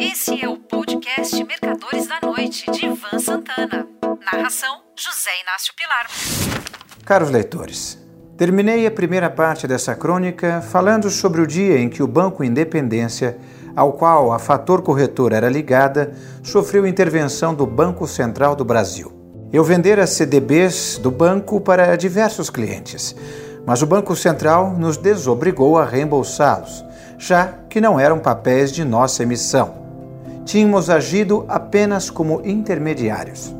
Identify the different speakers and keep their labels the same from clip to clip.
Speaker 1: Esse é o podcast Mercadores da Noite, de Ivan Santana. Narração: José Inácio Pilar.
Speaker 2: Caros leitores, terminei a primeira parte dessa crônica falando sobre o dia em que o Banco Independência, ao qual a Fator Corretora era ligada, sofreu intervenção do Banco Central do Brasil. Eu vendera CDBs do banco para diversos clientes, mas o Banco Central nos desobrigou a reembolsá-los, já que não eram papéis de nossa emissão tínhamos agido apenas como intermediários.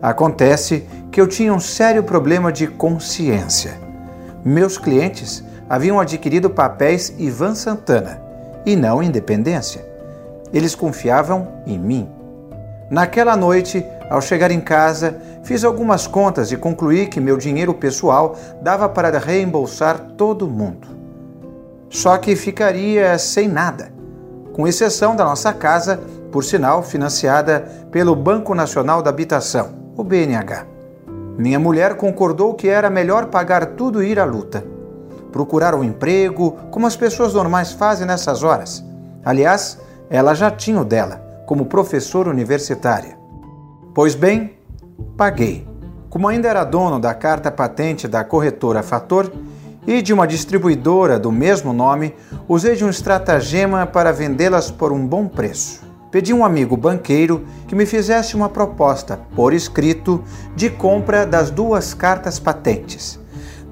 Speaker 2: Acontece que eu tinha um sério problema de consciência. Meus clientes haviam adquirido papéis Ivan Santana e não Independência. Eles confiavam em mim. Naquela noite, ao chegar em casa, fiz algumas contas e concluí que meu dinheiro pessoal dava para reembolsar todo mundo. Só que ficaria sem nada com exceção da nossa casa, por sinal financiada pelo Banco Nacional da Habitação, o BNH. Minha mulher concordou que era melhor pagar tudo e ir à luta. Procurar um emprego, como as pessoas normais fazem nessas horas. Aliás, ela já tinha o dela, como professora universitária. Pois bem, paguei. Como ainda era dono da carta patente da corretora Fator, e de uma distribuidora do mesmo nome, usei de um estratagema para vendê-las por um bom preço. Pedi um amigo banqueiro que me fizesse uma proposta, por escrito, de compra das duas cartas patentes.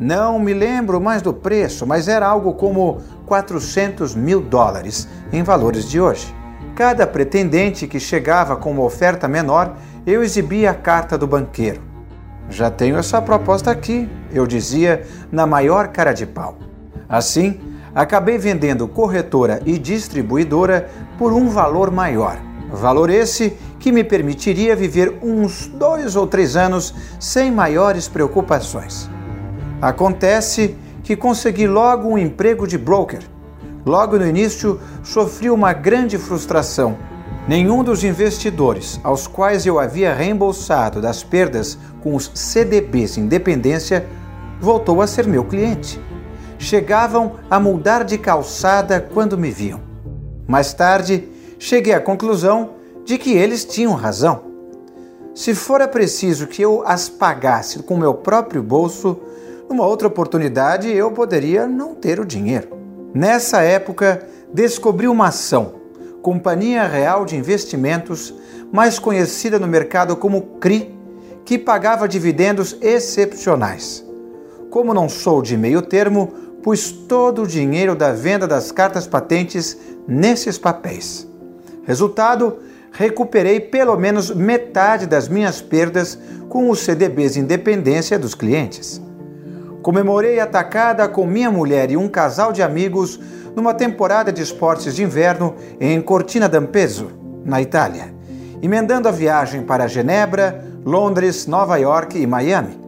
Speaker 2: Não me lembro mais do preço, mas era algo como 400 mil dólares em valores de hoje. Cada pretendente que chegava com uma oferta menor, eu exibia a carta do banqueiro. Já tenho essa proposta aqui, eu dizia na maior cara de pau. Assim, acabei vendendo corretora e distribuidora por um valor maior. Valor esse que me permitiria viver uns dois ou três anos sem maiores preocupações. Acontece que consegui logo um emprego de broker. Logo no início, sofri uma grande frustração Nenhum dos investidores aos quais eu havia reembolsado das perdas com os CDBs Independência voltou a ser meu cliente. Chegavam a mudar de calçada quando me viam. Mais tarde, cheguei à conclusão de que eles tinham razão. Se fora preciso que eu as pagasse com meu próprio bolso, numa outra oportunidade eu poderia não ter o dinheiro. Nessa época, descobri uma ação Companhia Real de Investimentos, mais conhecida no mercado como CRI, que pagava dividendos excepcionais. Como não sou de meio termo, pus todo o dinheiro da venda das cartas patentes nesses papéis. Resultado, recuperei pelo menos metade das minhas perdas com os CDBs Independência dos clientes. Comemorei a tacada com minha mulher e um casal de amigos numa temporada de esportes de inverno em Cortina d'Ampezzo, na Itália, emendando a viagem para Genebra, Londres, Nova York e Miami.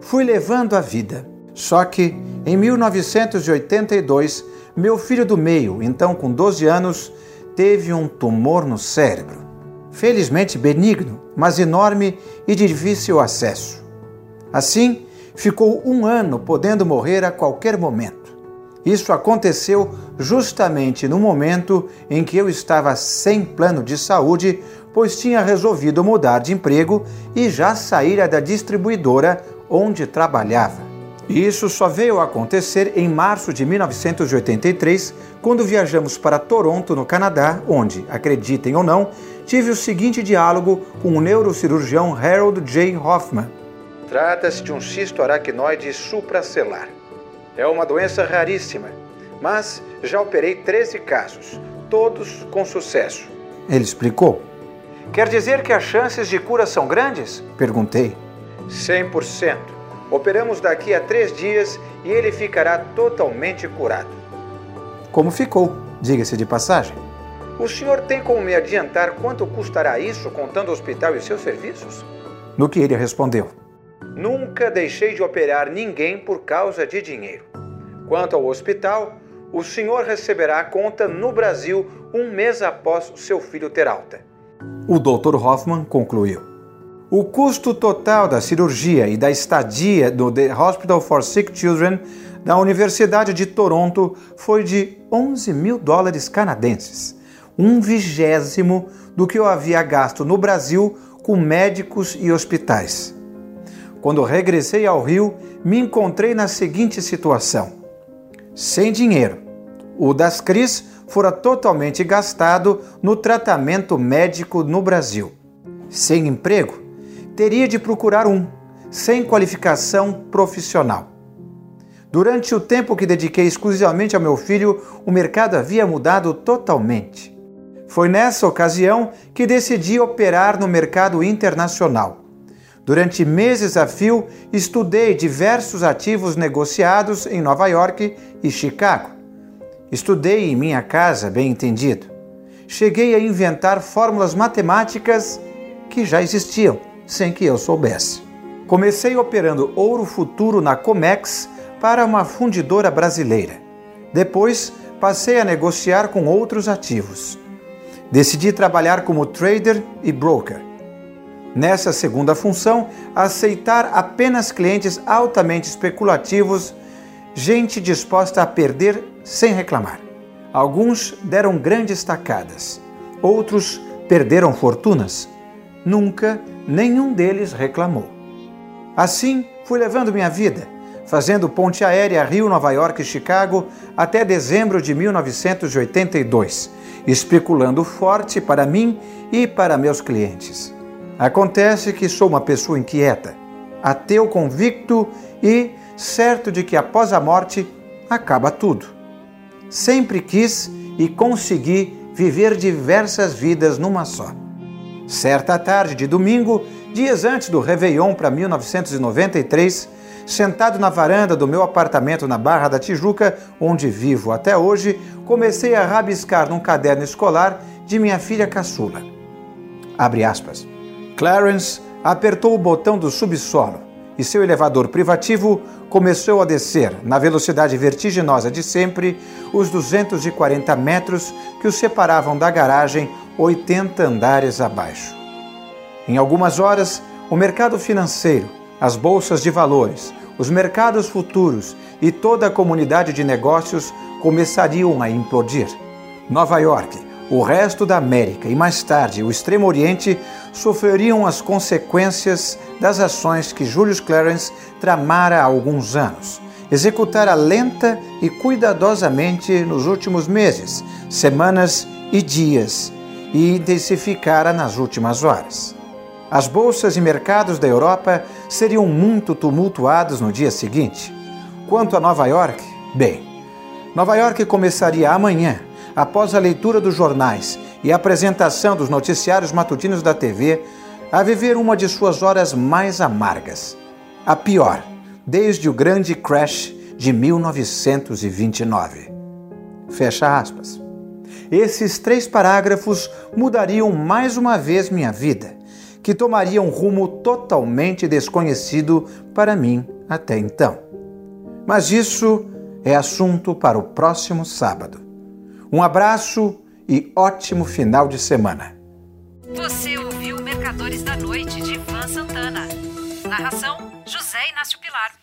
Speaker 2: Fui levando a vida. Só que, em 1982, meu filho do meio, então com 12 anos, teve um tumor no cérebro. Felizmente benigno, mas enorme e de difícil acesso. Assim, ficou um ano podendo morrer a qualquer momento. Isso aconteceu justamente no momento em que eu estava sem plano de saúde, pois tinha resolvido mudar de emprego e já saíra da distribuidora onde trabalhava. Isso só veio a acontecer em março de 1983, quando viajamos para Toronto, no Canadá, onde, acreditem ou não, tive o seguinte diálogo com o neurocirurgião Harold J. Hoffman. Trata-se de um cisto aracnoide supracelar. É uma doença raríssima, mas já operei 13 casos, todos com sucesso. Ele explicou. Quer dizer que as chances de cura são grandes? Perguntei. 100%. Operamos daqui a três dias e ele ficará totalmente curado. Como ficou, diga-se de passagem. O senhor tem como me adiantar quanto custará isso, contando o hospital e seus serviços? No que ele respondeu: Nunca deixei de operar ninguém por causa de dinheiro. Quanto ao hospital, o senhor receberá a conta no Brasil um mês após seu filho ter alta. O Dr. Hoffman concluiu. O custo total da cirurgia e da estadia do The Hospital for Sick Children da Universidade de Toronto foi de 11 mil dólares canadenses, um vigésimo do que eu havia gasto no Brasil com médicos e hospitais. Quando regressei ao Rio, me encontrei na seguinte situação: sem dinheiro. O das Cris fora totalmente gastado no tratamento médico no Brasil. Sem emprego, teria de procurar um, sem qualificação profissional. Durante o tempo que dediquei exclusivamente ao meu filho, o mercado havia mudado totalmente. Foi nessa ocasião que decidi operar no mercado internacional. Durante meses a fio, estudei diversos ativos negociados em Nova York e Chicago. Estudei em minha casa, bem entendido. Cheguei a inventar fórmulas matemáticas que já existiam, sem que eu soubesse. Comecei operando ouro futuro na Comex para uma fundidora brasileira. Depois, passei a negociar com outros ativos. Decidi trabalhar como trader e broker. Nessa segunda função, aceitar apenas clientes altamente especulativos, gente disposta a perder sem reclamar. Alguns deram grandes tacadas, outros perderam fortunas. Nunca nenhum deles reclamou. Assim, fui levando minha vida fazendo ponte aérea Rio-Nova York e Chicago até dezembro de 1982, especulando forte para mim e para meus clientes. Acontece que sou uma pessoa inquieta, ateu convicto e certo de que após a morte acaba tudo. Sempre quis e consegui viver diversas vidas numa só. Certa tarde de domingo, dias antes do Réveillon para 1993, Sentado na varanda do meu apartamento na Barra da Tijuca, onde vivo até hoje, comecei a rabiscar num caderno escolar de minha filha caçula. Abre aspas. Clarence apertou o botão do subsolo e seu elevador privativo começou a descer, na velocidade vertiginosa de sempre, os 240 metros que o separavam da garagem 80 andares abaixo. Em algumas horas, o mercado financeiro, as bolsas de valores, os mercados futuros e toda a comunidade de negócios começariam a implodir. Nova York, o resto da América e mais tarde o Extremo Oriente sofreriam as consequências das ações que Julius Clarence tramara há alguns anos, executara lenta e cuidadosamente nos últimos meses, semanas e dias, e intensificara nas últimas horas. As bolsas e mercados da Europa seriam muito tumultuados no dia seguinte. Quanto a Nova York, bem, Nova York começaria amanhã, após a leitura dos jornais e a apresentação dos noticiários matutinos da TV, a viver uma de suas horas mais amargas. A pior, desde o grande crash de 1929. Fecha aspas. Esses três parágrafos mudariam mais uma vez minha vida que tomaria um rumo totalmente desconhecido para mim até então. Mas isso é assunto para o próximo sábado. Um abraço e ótimo final de semana.
Speaker 1: Você ouviu Mercadores da Noite de Ivan Santana. Narração: José Inácio Pilar.